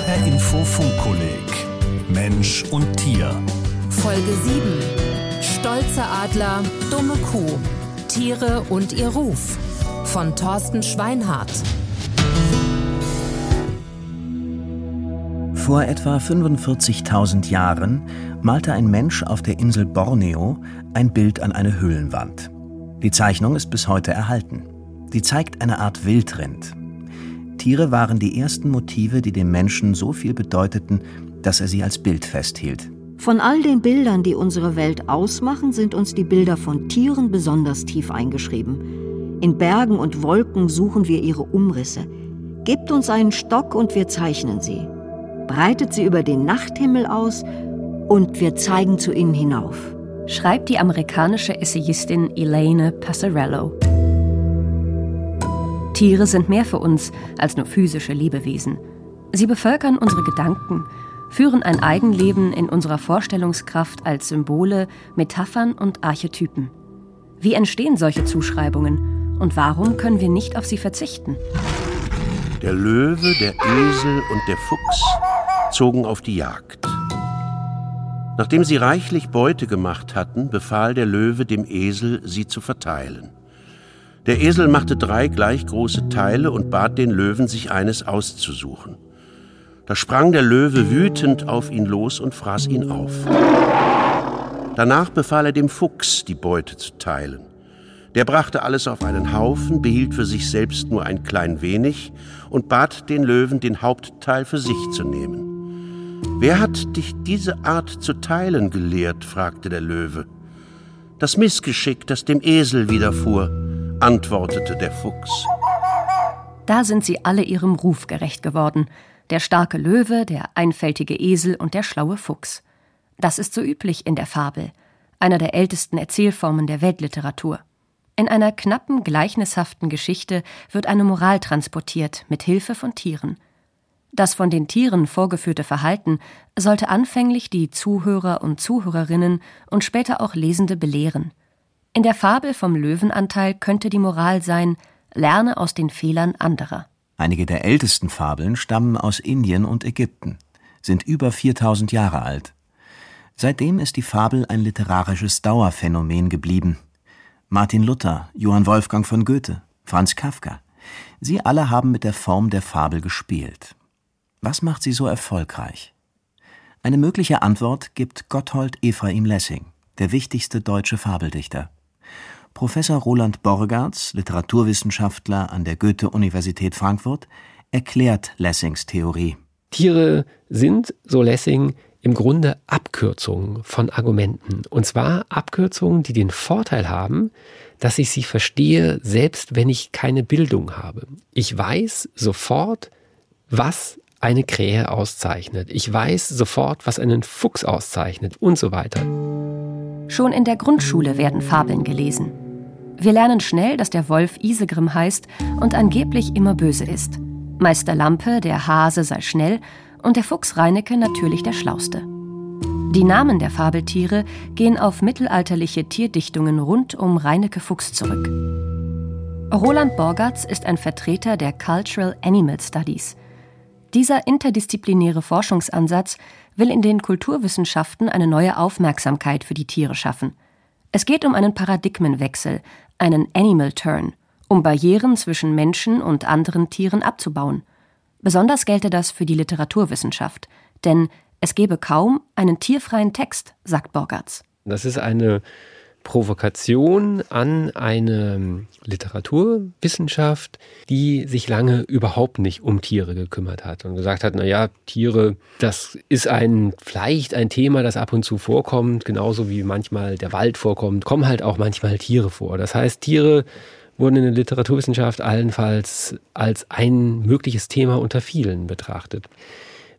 HR Info Funkkolleg Mensch und Tier. Folge 7. Stolze Adler, dumme Kuh. Tiere und ihr Ruf. Von Thorsten Schweinhardt. Vor etwa 45.000 Jahren malte ein Mensch auf der Insel Borneo ein Bild an eine Höhlenwand. Die Zeichnung ist bis heute erhalten. Sie zeigt eine Art Wildrind. Tiere waren die ersten Motive, die dem Menschen so viel bedeuteten, dass er sie als Bild festhielt. Von all den Bildern, die unsere Welt ausmachen, sind uns die Bilder von Tieren besonders tief eingeschrieben. In Bergen und Wolken suchen wir ihre Umrisse. Gebt uns einen Stock und wir zeichnen sie. Breitet sie über den Nachthimmel aus und wir zeigen zu ihnen hinauf. Schreibt die amerikanische Essayistin Elaine Passarello. Tiere sind mehr für uns als nur physische Lebewesen. Sie bevölkern unsere Gedanken, führen ein Eigenleben in unserer Vorstellungskraft als Symbole, Metaphern und Archetypen. Wie entstehen solche Zuschreibungen und warum können wir nicht auf sie verzichten? Der Löwe, der Esel und der Fuchs zogen auf die Jagd. Nachdem sie reichlich Beute gemacht hatten, befahl der Löwe dem Esel, sie zu verteilen. Der Esel machte drei gleich große Teile und bat den Löwen, sich eines auszusuchen. Da sprang der Löwe wütend auf ihn los und fraß ihn auf. Danach befahl er dem Fuchs, die Beute zu teilen. Der brachte alles auf einen Haufen, behielt für sich selbst nur ein klein wenig und bat den Löwen, den Hauptteil für sich zu nehmen. Wer hat dich diese Art zu teilen gelehrt? fragte der Löwe. Das Missgeschick, das dem Esel widerfuhr antwortete der Fuchs. Da sind sie alle ihrem Ruf gerecht geworden. Der starke Löwe, der einfältige Esel und der schlaue Fuchs. Das ist so üblich in der Fabel, einer der ältesten Erzählformen der Weltliteratur. In einer knappen, gleichnishaften Geschichte wird eine Moral transportiert mit Hilfe von Tieren. Das von den Tieren vorgeführte Verhalten sollte anfänglich die Zuhörer und Zuhörerinnen und später auch Lesende belehren. In der Fabel vom Löwenanteil könnte die Moral sein, lerne aus den Fehlern anderer. Einige der ältesten Fabeln stammen aus Indien und Ägypten, sind über 4000 Jahre alt. Seitdem ist die Fabel ein literarisches Dauerphänomen geblieben. Martin Luther, Johann Wolfgang von Goethe, Franz Kafka. Sie alle haben mit der Form der Fabel gespielt. Was macht sie so erfolgreich? Eine mögliche Antwort gibt Gotthold Ephraim Lessing, der wichtigste deutsche Fabeldichter. Professor Roland Borgartz, Literaturwissenschaftler an der Goethe-Universität Frankfurt, erklärt Lessings Theorie. Tiere sind, so Lessing, im Grunde Abkürzungen von Argumenten. Und zwar Abkürzungen, die den Vorteil haben, dass ich sie verstehe, selbst wenn ich keine Bildung habe. Ich weiß sofort, was eine Krähe auszeichnet. Ich weiß sofort, was einen Fuchs auszeichnet und so weiter. Schon in der Grundschule werden Fabeln gelesen. Wir lernen schnell, dass der Wolf Isegrim heißt und angeblich immer böse ist. Meister Lampe, der Hase sei schnell und der Fuchs Reinecke natürlich der Schlauste. Die Namen der Fabeltiere gehen auf mittelalterliche Tierdichtungen rund um Reinecke Fuchs zurück. Roland Borgatz ist ein Vertreter der Cultural Animal Studies. Dieser interdisziplinäre Forschungsansatz will in den Kulturwissenschaften eine neue Aufmerksamkeit für die Tiere schaffen. Es geht um einen Paradigmenwechsel, einen Animal Turn, um Barrieren zwischen Menschen und anderen Tieren abzubauen. Besonders gelte das für die Literaturwissenschaft, denn es gebe kaum einen tierfreien Text, sagt Borgatz. Das ist eine Provokation an eine Literaturwissenschaft, die sich lange überhaupt nicht um Tiere gekümmert hat und gesagt hat, na ja, Tiere, das ist ein vielleicht ein Thema, das ab und zu vorkommt, genauso wie manchmal der Wald vorkommt, kommen halt auch manchmal Tiere vor. Das heißt, Tiere wurden in der Literaturwissenschaft allenfalls als ein mögliches Thema unter vielen betrachtet.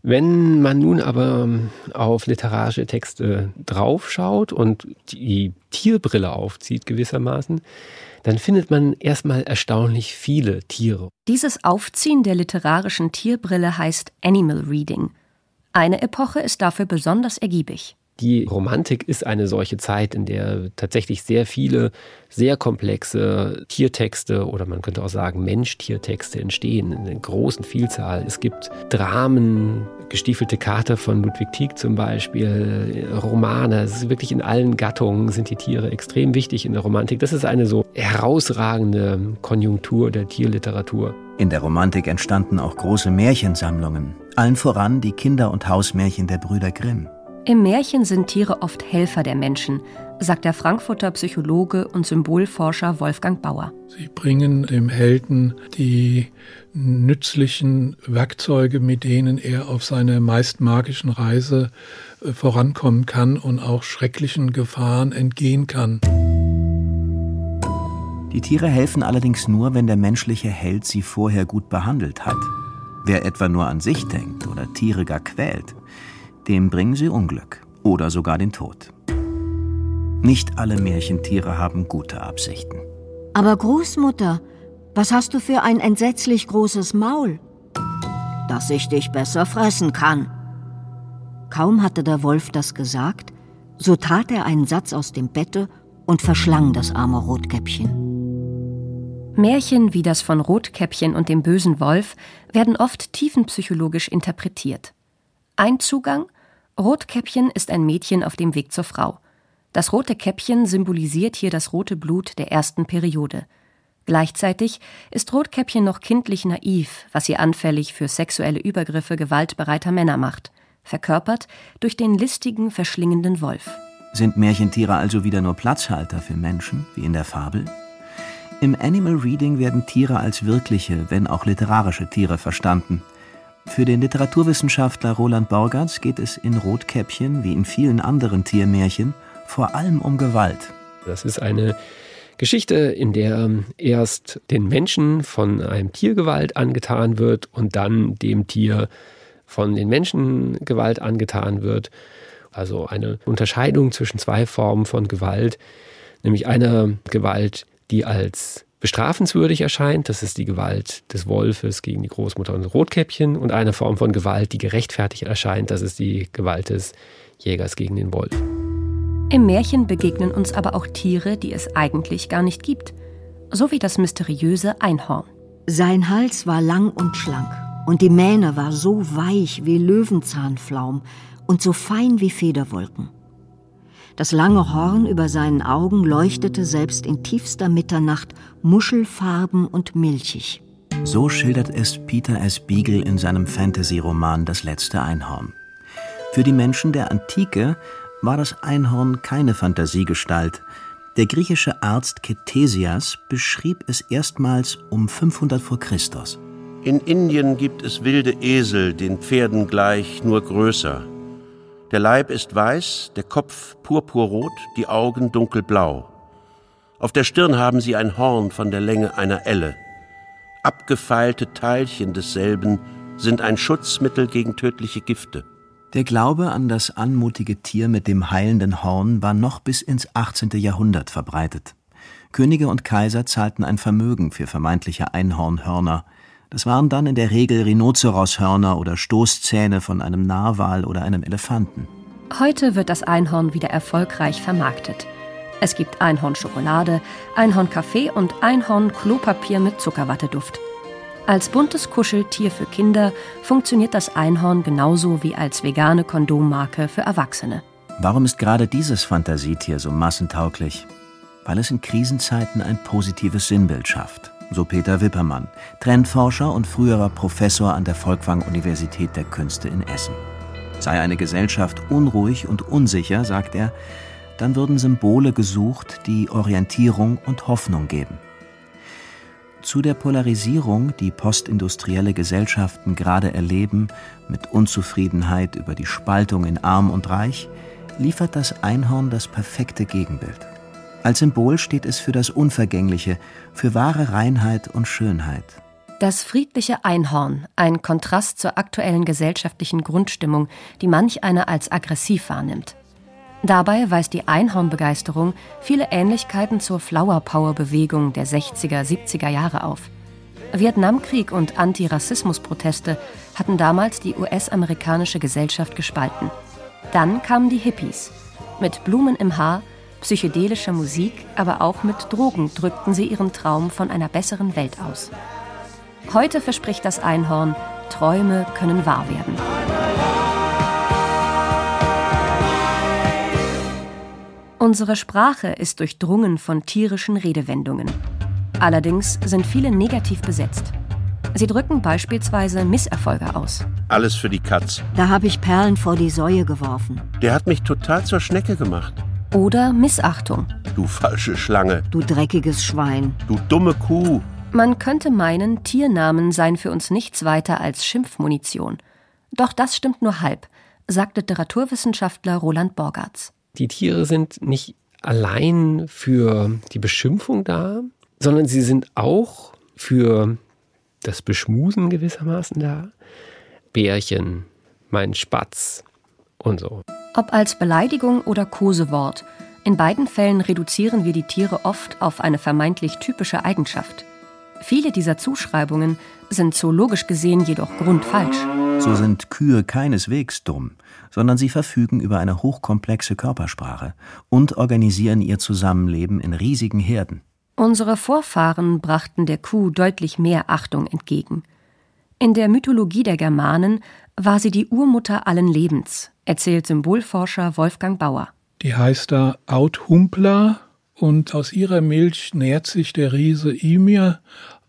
Wenn man nun aber ähm, auf literarische Texte draufschaut und die Tierbrille aufzieht gewissermaßen, dann findet man erstmal erstaunlich viele Tiere. Dieses Aufziehen der literarischen Tierbrille heißt Animal Reading. Eine Epoche ist dafür besonders ergiebig. Die Romantik ist eine solche Zeit, in der tatsächlich sehr viele sehr komplexe Tiertexte oder man könnte auch sagen Mensch-Tiertexte entstehen in einer großen Vielzahl. Es gibt Dramen, gestiefelte Kater von Ludwig Tieck zum Beispiel, Romane. Es ist wirklich in allen Gattungen sind die Tiere extrem wichtig in der Romantik. Das ist eine so herausragende Konjunktur der Tierliteratur. In der Romantik entstanden auch große Märchensammlungen, allen voran die Kinder- und Hausmärchen der Brüder Grimm. Im Märchen sind Tiere oft Helfer der Menschen, sagt der Frankfurter Psychologe und Symbolforscher Wolfgang Bauer. Sie bringen dem Helden die nützlichen Werkzeuge, mit denen er auf seiner meist magischen Reise äh, vorankommen kann und auch schrecklichen Gefahren entgehen kann. Die Tiere helfen allerdings nur, wenn der menschliche Held sie vorher gut behandelt hat. Wer etwa nur an sich denkt oder Tiere gar quält, dem bringen sie Unglück oder sogar den Tod. Nicht alle Märchentiere haben gute Absichten. Aber Großmutter, was hast du für ein entsetzlich großes Maul? Dass ich dich besser fressen kann. Kaum hatte der Wolf das gesagt, so tat er einen Satz aus dem Bette und verschlang das arme Rotkäppchen. Märchen wie das von Rotkäppchen und dem bösen Wolf werden oft tiefenpsychologisch interpretiert. Ein Zugang Rotkäppchen ist ein Mädchen auf dem Weg zur Frau. Das rote Käppchen symbolisiert hier das rote Blut der ersten Periode. Gleichzeitig ist Rotkäppchen noch kindlich naiv, was sie anfällig für sexuelle Übergriffe gewaltbereiter Männer macht, verkörpert durch den listigen, verschlingenden Wolf. Sind Märchentiere also wieder nur Platzhalter für Menschen, wie in der Fabel? Im Animal Reading werden Tiere als wirkliche, wenn auch literarische Tiere verstanden. Für den Literaturwissenschaftler Roland Borgatz geht es in Rotkäppchen wie in vielen anderen Tiermärchen vor allem um Gewalt. Das ist eine Geschichte, in der erst den Menschen von einem Tier Gewalt angetan wird und dann dem Tier von den Menschen Gewalt angetan wird. Also eine Unterscheidung zwischen zwei Formen von Gewalt, nämlich einer Gewalt, die als bestrafenswürdig erscheint. Das ist die Gewalt des Wolfes gegen die Großmutter und das Rotkäppchen und eine Form von Gewalt, die gerechtfertigt erscheint. Das ist die Gewalt des Jägers gegen den Wolf. Im Märchen begegnen uns aber auch Tiere, die es eigentlich gar nicht gibt. So wie das mysteriöse Einhorn. Sein Hals war lang und schlank und die Mähne war so weich wie Löwenzahnflaum und so fein wie Federwolken. Das lange Horn über seinen Augen leuchtete selbst in tiefster Mitternacht muschelfarben und milchig. So schildert es Peter S. Beagle in seinem Fantasy-Roman Das letzte Einhorn. Für die Menschen der Antike war das Einhorn keine Fantasiegestalt. Der griechische Arzt Ketesias beschrieb es erstmals um 500 vor Christus. In Indien gibt es wilde Esel, den Pferden gleich, nur größer. Der Leib ist weiß, der Kopf purpurrot, die Augen dunkelblau. Auf der Stirn haben sie ein Horn von der Länge einer Elle. Abgefeilte Teilchen desselben sind ein Schutzmittel gegen tödliche Gifte. Der Glaube an das anmutige Tier mit dem heilenden Horn war noch bis ins 18. Jahrhundert verbreitet. Könige und Kaiser zahlten ein Vermögen für vermeintliche Einhornhörner. Das waren dann in der Regel Rhinozeroshörner oder Stoßzähne von einem Narwal oder einem Elefanten. Heute wird das Einhorn wieder erfolgreich vermarktet. Es gibt Einhornschokolade, Einhornkaffee und Einhorn-Klopapier mit Zuckerwatteduft. Als buntes Kuscheltier für Kinder funktioniert das Einhorn genauso wie als vegane Kondommarke für Erwachsene. Warum ist gerade dieses Fantasietier so massentauglich? Weil es in Krisenzeiten ein positives Sinnbild schafft so Peter Wippermann, Trendforscher und früherer Professor an der Folkwang-Universität der Künste in Essen. Sei eine Gesellschaft unruhig und unsicher, sagt er, dann würden Symbole gesucht, die Orientierung und Hoffnung geben. Zu der Polarisierung, die postindustrielle Gesellschaften gerade erleben, mit Unzufriedenheit über die Spaltung in Arm und Reich, liefert das Einhorn das perfekte Gegenbild. Als Symbol steht es für das Unvergängliche, für wahre Reinheit und Schönheit. Das friedliche Einhorn, ein Kontrast zur aktuellen gesellschaftlichen Grundstimmung, die manch einer als aggressiv wahrnimmt. Dabei weist die Einhornbegeisterung viele Ähnlichkeiten zur Flower Power Bewegung der 60er, 70er Jahre auf. Vietnamkrieg und Antirassismusproteste hatten damals die US-amerikanische Gesellschaft gespalten. Dann kamen die Hippies. Mit Blumen im Haar, psychedelischer Musik, aber auch mit Drogen drückten sie ihren Traum von einer besseren Welt aus. Heute verspricht das Einhorn, Träume können wahr werden. Unsere Sprache ist durchdrungen von tierischen Redewendungen. Allerdings sind viele negativ besetzt. Sie drücken beispielsweise Misserfolge aus. Alles für die Katz. Da habe ich Perlen vor die Säue geworfen. Der hat mich total zur Schnecke gemacht. Oder Missachtung. Du falsche Schlange. Du dreckiges Schwein. Du dumme Kuh. Man könnte meinen, Tiernamen seien für uns nichts weiter als Schimpfmunition. Doch das stimmt nur halb, sagt Literaturwissenschaftler Roland Borgartz. Die Tiere sind nicht allein für die Beschimpfung da, sondern sie sind auch für das Beschmusen gewissermaßen da. Bärchen, mein Spatz und so. Ob als Beleidigung oder Kosewort, in beiden Fällen reduzieren wir die Tiere oft auf eine vermeintlich typische Eigenschaft. Viele dieser Zuschreibungen sind zoologisch gesehen jedoch grundfalsch. So sind Kühe keineswegs dumm, sondern sie verfügen über eine hochkomplexe Körpersprache und organisieren ihr Zusammenleben in riesigen Herden. Unsere Vorfahren brachten der Kuh deutlich mehr Achtung entgegen. In der Mythologie der Germanen war sie die Urmutter allen Lebens, erzählt Symbolforscher Wolfgang Bauer. Die heißt da Authumpla und aus ihrer Milch nährt sich der Riese Ymir,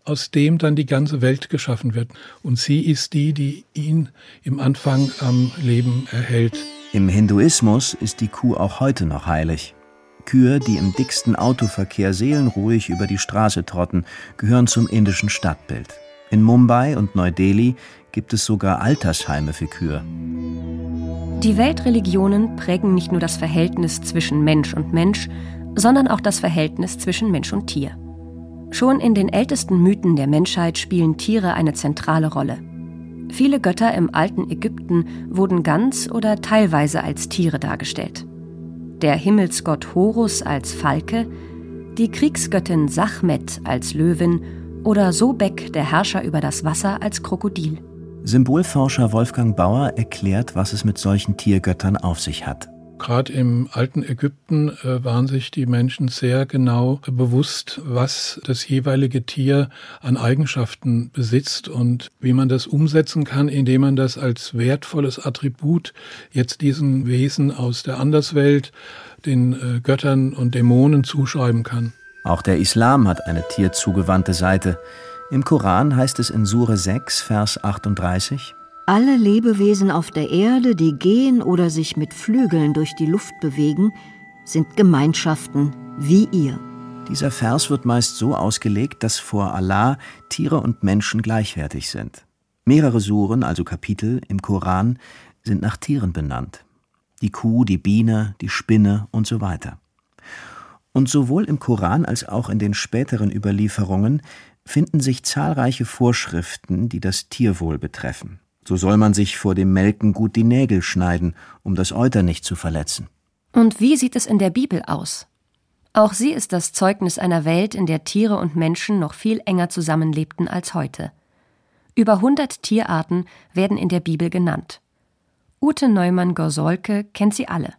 aus dem dann die ganze Welt geschaffen wird. Und sie ist die, die ihn im Anfang am Leben erhält. Im Hinduismus ist die Kuh auch heute noch heilig. Kühe, die im dicksten Autoverkehr seelenruhig über die Straße trotten, gehören zum indischen Stadtbild. In Mumbai und Neu-Delhi gibt es sogar Altersheime für Kühe. Die Weltreligionen prägen nicht nur das Verhältnis zwischen Mensch und Mensch, sondern auch das Verhältnis zwischen Mensch und Tier. Schon in den ältesten Mythen der Menschheit spielen Tiere eine zentrale Rolle. Viele Götter im alten Ägypten wurden ganz oder teilweise als Tiere dargestellt der Himmelsgott Horus als Falke, die Kriegsgöttin Sachmet als Löwin oder Sobek, der Herrscher über das Wasser, als Krokodil. Symbolforscher Wolfgang Bauer erklärt, was es mit solchen Tiergöttern auf sich hat. Gerade im alten Ägypten äh, waren sich die Menschen sehr genau bewusst, was das jeweilige Tier an Eigenschaften besitzt und wie man das umsetzen kann, indem man das als wertvolles Attribut jetzt diesen Wesen aus der Anderswelt, den äh, Göttern und Dämonen zuschreiben kann. Auch der Islam hat eine tierzugewandte Seite. Im Koran heißt es in Sure 6, Vers 38, alle Lebewesen auf der Erde, die gehen oder sich mit Flügeln durch die Luft bewegen, sind Gemeinschaften wie ihr. Dieser Vers wird meist so ausgelegt, dass vor Allah Tiere und Menschen gleichwertig sind. Mehrere Suren, also Kapitel im Koran, sind nach Tieren benannt. Die Kuh, die Biene, die Spinne und so weiter. Und sowohl im Koran als auch in den späteren Überlieferungen finden sich zahlreiche Vorschriften, die das Tierwohl betreffen. So soll man sich vor dem Melken gut die Nägel schneiden, um das Euter nicht zu verletzen. Und wie sieht es in der Bibel aus? Auch sie ist das Zeugnis einer Welt, in der Tiere und Menschen noch viel enger zusammenlebten als heute. Über 100 Tierarten werden in der Bibel genannt. Ute Neumann-Gorsolke kennt sie alle.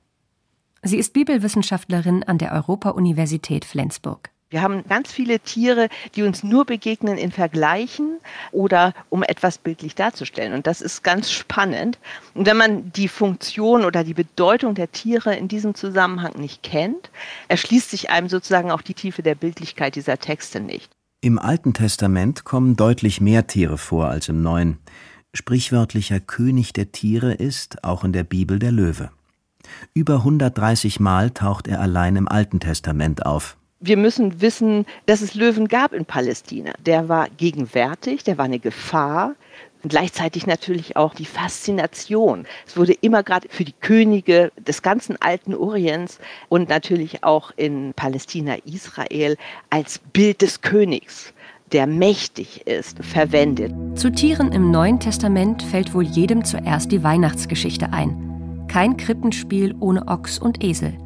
Sie ist Bibelwissenschaftlerin an der Europa-Universität Flensburg. Wir haben ganz viele Tiere, die uns nur begegnen in Vergleichen oder um etwas bildlich darzustellen. Und das ist ganz spannend. Und wenn man die Funktion oder die Bedeutung der Tiere in diesem Zusammenhang nicht kennt, erschließt sich einem sozusagen auch die Tiefe der Bildlichkeit dieser Texte nicht. Im Alten Testament kommen deutlich mehr Tiere vor als im Neuen. Sprichwörtlicher König der Tiere ist auch in der Bibel der Löwe. Über 130 Mal taucht er allein im Alten Testament auf wir müssen wissen, dass es Löwen gab in Palästina. Der war gegenwärtig, der war eine Gefahr. Und gleichzeitig natürlich auch die Faszination. Es wurde immer gerade für die Könige des ganzen alten Orients und natürlich auch in Palästina, Israel als Bild des Königs der mächtig ist, verwendet. Zu Tieren im Neuen Testament fällt wohl jedem zuerst die Weihnachtsgeschichte ein. Kein Krippenspiel ohne Ochs und Esel.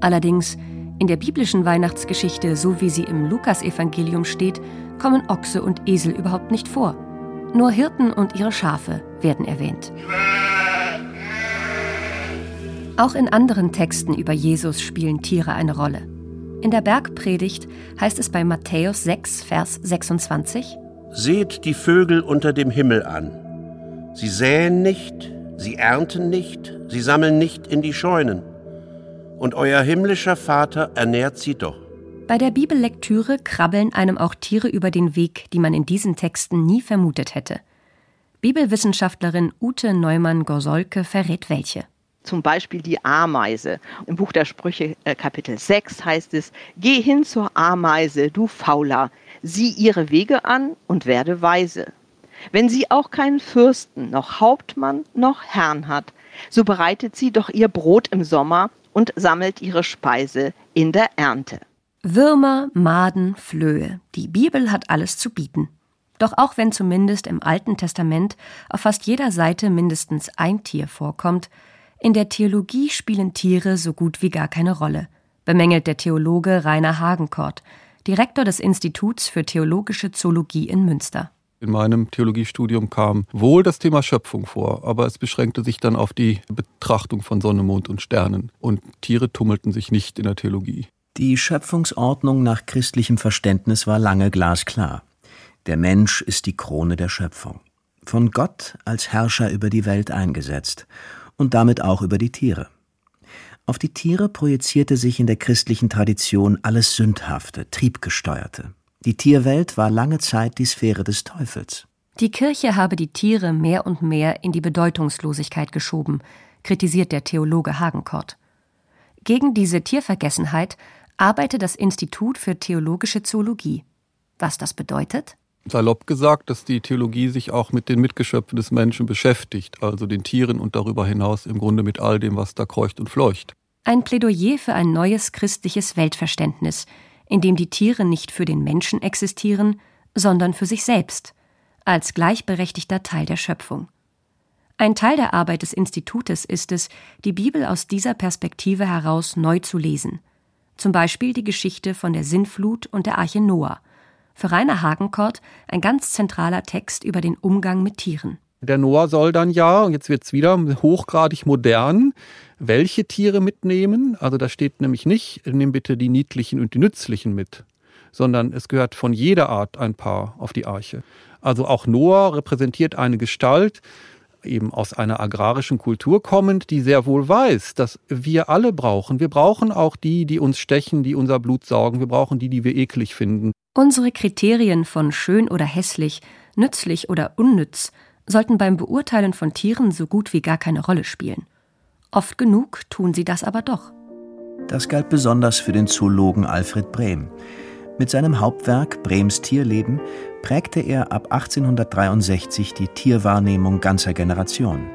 Allerdings in der biblischen Weihnachtsgeschichte, so wie sie im Lukasevangelium steht, kommen Ochse und Esel überhaupt nicht vor. Nur Hirten und ihre Schafe werden erwähnt. Auch in anderen Texten über Jesus spielen Tiere eine Rolle. In der Bergpredigt heißt es bei Matthäus 6, Vers 26: Seht die Vögel unter dem Himmel an. Sie säen nicht, sie ernten nicht, sie sammeln nicht in die Scheunen. Und euer himmlischer Vater ernährt sie doch. Bei der Bibellektüre krabbeln einem auch Tiere über den Weg, die man in diesen Texten nie vermutet hätte. Bibelwissenschaftlerin Ute Neumann-Gorsolke verrät welche zum Beispiel die Ameise. Im Buch der Sprüche äh, Kapitel 6 heißt es, Geh hin zur Ameise, du Fauler, sieh ihre Wege an und werde weise. Wenn sie auch keinen Fürsten, noch Hauptmann, noch Herrn hat, so bereitet sie doch ihr Brot im Sommer und sammelt ihre Speise in der Ernte. Würmer, Maden, Flöhe. Die Bibel hat alles zu bieten. Doch auch wenn zumindest im Alten Testament auf fast jeder Seite mindestens ein Tier vorkommt, in der Theologie spielen Tiere so gut wie gar keine Rolle, bemängelt der Theologe Rainer Hagenkort, Direktor des Instituts für theologische Zoologie in Münster. In meinem Theologiestudium kam wohl das Thema Schöpfung vor, aber es beschränkte sich dann auf die Betrachtung von Sonne, Mond und Sternen. Und Tiere tummelten sich nicht in der Theologie. Die Schöpfungsordnung nach christlichem Verständnis war lange glasklar. Der Mensch ist die Krone der Schöpfung. Von Gott als Herrscher über die Welt eingesetzt und damit auch über die Tiere. Auf die Tiere projizierte sich in der christlichen Tradition alles Sündhafte, Triebgesteuerte. Die Tierwelt war lange Zeit die Sphäre des Teufels. Die Kirche habe die Tiere mehr und mehr in die Bedeutungslosigkeit geschoben, kritisiert der Theologe Hagenkort. Gegen diese Tiervergessenheit arbeite das Institut für theologische Zoologie. Was das bedeutet? salopp gesagt, dass die Theologie sich auch mit den Mitgeschöpfen des Menschen beschäftigt, also den Tieren und darüber hinaus im Grunde mit all dem, was da kreucht und fleucht. Ein Plädoyer für ein neues christliches Weltverständnis, in dem die Tiere nicht für den Menschen existieren, sondern für sich selbst, als gleichberechtigter Teil der Schöpfung. Ein Teil der Arbeit des Institutes ist es, die Bibel aus dieser Perspektive heraus neu zu lesen. Zum Beispiel die Geschichte von der Sinnflut und der Arche Noah – für Rainer Hagenkort ein ganz zentraler Text über den Umgang mit Tieren. Der Noah soll dann ja, und jetzt wird es wieder hochgradig modern, welche Tiere mitnehmen. Also da steht nämlich nicht, nimm bitte die niedlichen und die nützlichen mit, sondern es gehört von jeder Art ein Paar auf die Arche. Also auch Noah repräsentiert eine Gestalt, eben aus einer agrarischen Kultur kommend, die sehr wohl weiß, dass wir alle brauchen. Wir brauchen auch die, die uns stechen, die unser Blut saugen. Wir brauchen die, die wir eklig finden. Unsere Kriterien von schön oder hässlich, nützlich oder unnütz sollten beim Beurteilen von Tieren so gut wie gar keine Rolle spielen. Oft genug tun sie das aber doch. Das galt besonders für den Zoologen Alfred Brehm. Mit seinem Hauptwerk Brems Tierleben prägte er ab 1863 die Tierwahrnehmung ganzer Generationen.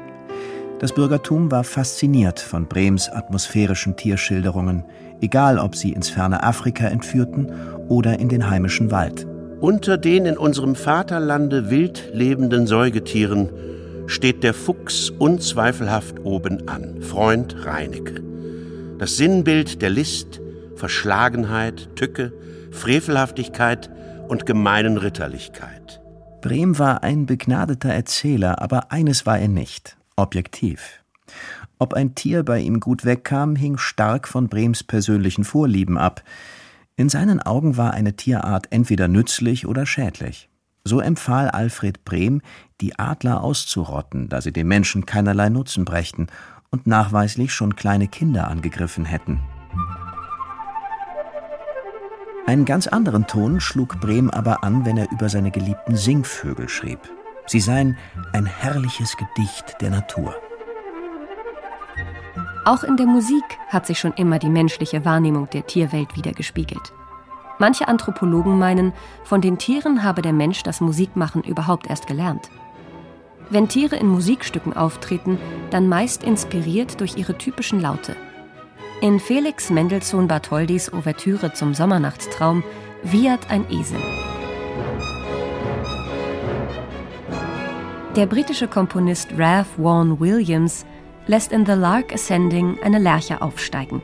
Das Bürgertum war fasziniert von Brems atmosphärischen Tierschilderungen, egal ob sie ins ferne Afrika entführten oder in den heimischen Wald. Unter den in unserem Vaterlande wild lebenden Säugetieren steht der Fuchs unzweifelhaft oben an, Freund Reinecke. Das Sinnbild der List, Verschlagenheit, Tücke, Frevelhaftigkeit und gemeinen Ritterlichkeit. Brehm war ein begnadeter Erzähler, aber eines war er nicht objektiv. Ob ein Tier bei ihm gut wegkam, hing stark von Brems persönlichen Vorlieben ab. In seinen Augen war eine Tierart entweder nützlich oder schädlich. So empfahl Alfred Brehm, die Adler auszurotten, da sie dem Menschen keinerlei Nutzen brächten und nachweislich schon kleine Kinder angegriffen hätten. Einen ganz anderen Ton schlug Brehm aber an, wenn er über seine geliebten Singvögel schrieb. Sie seien ein herrliches Gedicht der Natur. Auch in der Musik hat sich schon immer die menschliche Wahrnehmung der Tierwelt wiedergespiegelt. Manche Anthropologen meinen, von den Tieren habe der Mensch das Musikmachen überhaupt erst gelernt. Wenn Tiere in Musikstücken auftreten, dann meist inspiriert durch ihre typischen Laute. In Felix Mendelssohn Bartholdys Ouvertüre zum Sommernachtstraum wiehert ein Esel. Der britische Komponist Ralph Vaughan Williams lässt in The Lark Ascending eine Lerche aufsteigen.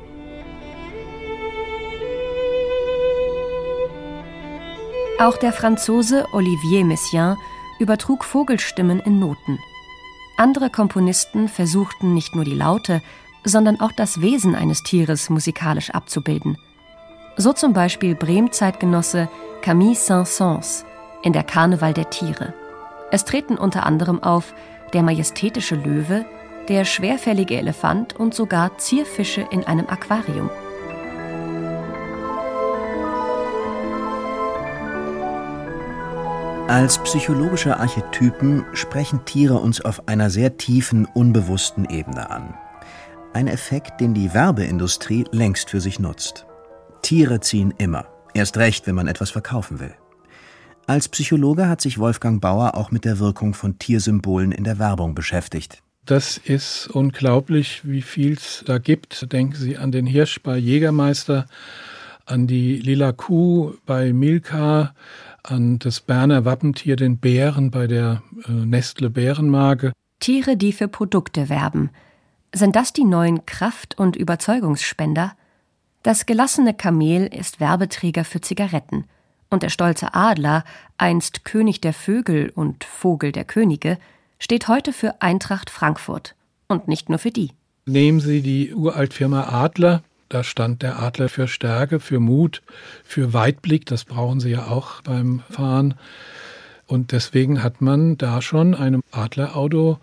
Auch der Franzose Olivier Messiaen übertrug Vogelstimmen in Noten. Andere Komponisten versuchten nicht nur die Laute, sondern auch das Wesen eines Tieres musikalisch abzubilden. So zum Beispiel Brehm-Zeitgenosse Camille Saint-Saëns in der Karneval der Tiere. Es treten unter anderem auf der majestätische Löwe, der schwerfällige Elefant und sogar Zierfische in einem Aquarium. Als psychologische Archetypen sprechen Tiere uns auf einer sehr tiefen, unbewussten Ebene an. Ein Effekt, den die Werbeindustrie längst für sich nutzt. Tiere ziehen immer, erst recht, wenn man etwas verkaufen will. Als Psychologe hat sich Wolfgang Bauer auch mit der Wirkung von Tiersymbolen in der Werbung beschäftigt. Das ist unglaublich, wie viel es da gibt. Denken Sie an den Hirsch bei Jägermeister, an die lila Kuh bei Milka, an das Berner Wappentier, den Bären bei der äh, Nestle Bärenmarke. Tiere, die für Produkte werben. Sind das die neuen Kraft- und Überzeugungsspender? Das gelassene Kamel ist Werbeträger für Zigaretten. Und der stolze Adler, einst König der Vögel und Vogel der Könige, steht heute für Eintracht Frankfurt. Und nicht nur für die. Nehmen Sie die Uraltfirma Adler, da stand der Adler für Stärke, für Mut, für Weitblick. Das brauchen Sie ja auch beim Fahren. Und deswegen hat man da schon einem Adlerauto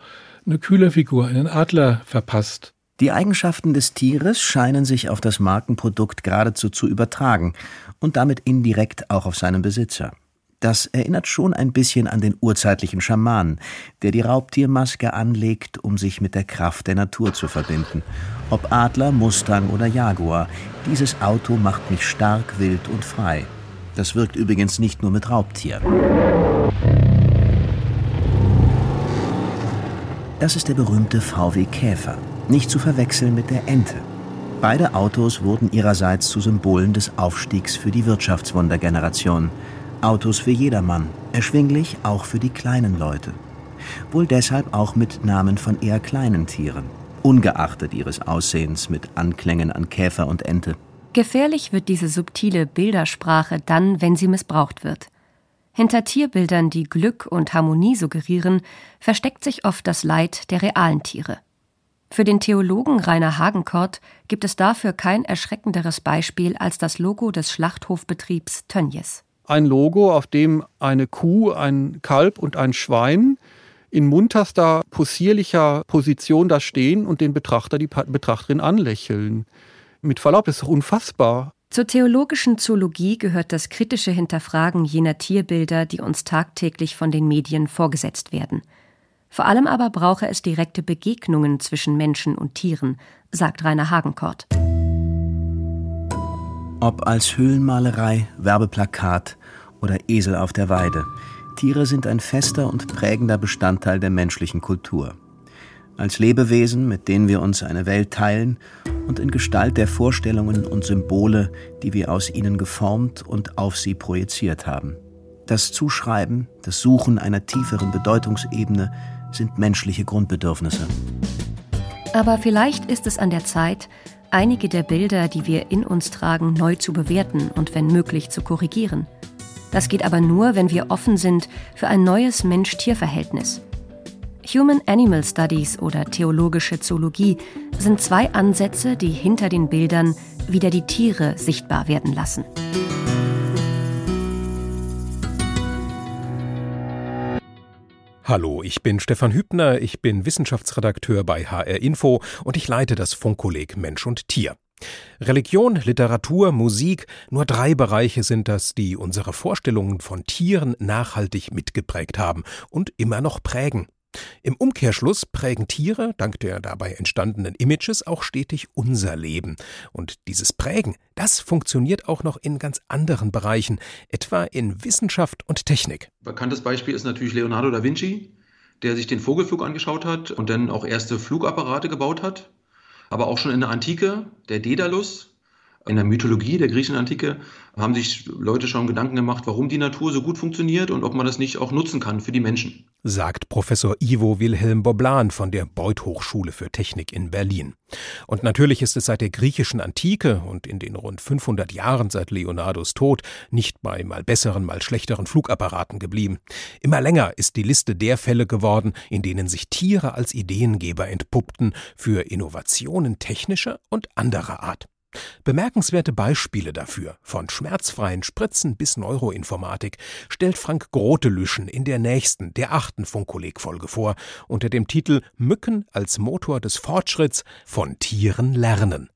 eine kühle Figur, einen Adler verpasst. Die Eigenschaften des Tieres scheinen sich auf das Markenprodukt geradezu zu übertragen und damit indirekt auch auf seinen Besitzer. Das erinnert schon ein bisschen an den urzeitlichen Schaman, der die Raubtiermaske anlegt, um sich mit der Kraft der Natur zu verbinden. Ob Adler, Mustang oder Jaguar, dieses Auto macht mich stark, wild und frei. Das wirkt übrigens nicht nur mit Raubtieren. Das ist der berühmte VW Käfer, nicht zu verwechseln mit der Ente. Beide Autos wurden ihrerseits zu Symbolen des Aufstiegs für die Wirtschaftswundergeneration. Autos für jedermann, erschwinglich auch für die kleinen Leute. Wohl deshalb auch mit Namen von eher kleinen Tieren, ungeachtet ihres Aussehens mit Anklängen an Käfer und Ente. Gefährlich wird diese subtile Bildersprache dann, wenn sie missbraucht wird. Hinter Tierbildern, die Glück und Harmonie suggerieren, versteckt sich oft das Leid der realen Tiere. Für den Theologen Rainer Hagenkort gibt es dafür kein erschreckenderes Beispiel als das Logo des Schlachthofbetriebs Tönjes ein Logo, auf dem eine Kuh, ein Kalb und ein Schwein in munterster, possierlicher Position da stehen und den Betrachter, die Betrachterin anlächeln. Mit Verlaub, das ist doch unfassbar. Zur theologischen Zoologie gehört das kritische Hinterfragen jener Tierbilder, die uns tagtäglich von den Medien vorgesetzt werden. Vor allem aber brauche es direkte Begegnungen zwischen Menschen und Tieren, sagt Rainer Hagenkort. Ob als Höhlenmalerei, Werbeplakat oder Esel auf der Weide. Tiere sind ein fester und prägender Bestandteil der menschlichen Kultur. Als Lebewesen, mit denen wir uns eine Welt teilen und in Gestalt der Vorstellungen und Symbole, die wir aus ihnen geformt und auf sie projiziert haben. Das Zuschreiben, das Suchen einer tieferen Bedeutungsebene sind menschliche Grundbedürfnisse. Aber vielleicht ist es an der Zeit, einige der Bilder, die wir in uns tragen, neu zu bewerten und wenn möglich zu korrigieren. Das geht aber nur, wenn wir offen sind für ein neues Mensch-Tier-Verhältnis. Human-Animal Studies oder theologische Zoologie sind zwei Ansätze, die hinter den Bildern wieder die Tiere sichtbar werden lassen. Hallo, ich bin Stefan Hübner, ich bin Wissenschaftsredakteur bei HR Info und ich leite das Funkkolleg Mensch und Tier. Religion, Literatur, Musik, nur drei Bereiche sind das, die unsere Vorstellungen von Tieren nachhaltig mitgeprägt haben und immer noch prägen. Im Umkehrschluss prägen Tiere, dank der dabei entstandenen Images, auch stetig unser Leben. Und dieses Prägen, das funktioniert auch noch in ganz anderen Bereichen, etwa in Wissenschaft und Technik. Bekanntes Beispiel ist natürlich Leonardo da Vinci, der sich den Vogelflug angeschaut hat und dann auch erste Flugapparate gebaut hat. Aber auch schon in der Antike, der Daedalus, In der Mythologie der griechischen Antike haben sich Leute schon Gedanken gemacht, warum die Natur so gut funktioniert und ob man das nicht auch nutzen kann für die Menschen. Sagt Professor Ivo Wilhelm Boblan von der Beuth Hochschule für Technik in Berlin. Und natürlich ist es seit der griechischen Antike und in den rund 500 Jahren seit Leonardos Tod nicht bei mal besseren, mal schlechteren Flugapparaten geblieben. Immer länger ist die Liste der Fälle geworden, in denen sich Tiere als Ideengeber entpuppten für Innovationen technischer und anderer Art. Bemerkenswerte Beispiele dafür, von schmerzfreien Spritzen bis Neuroinformatik, stellt Frank Grotelüschen in der nächsten, der achten Funkkolleg-Folge vor, unter dem Titel Mücken als Motor des Fortschritts von Tieren lernen.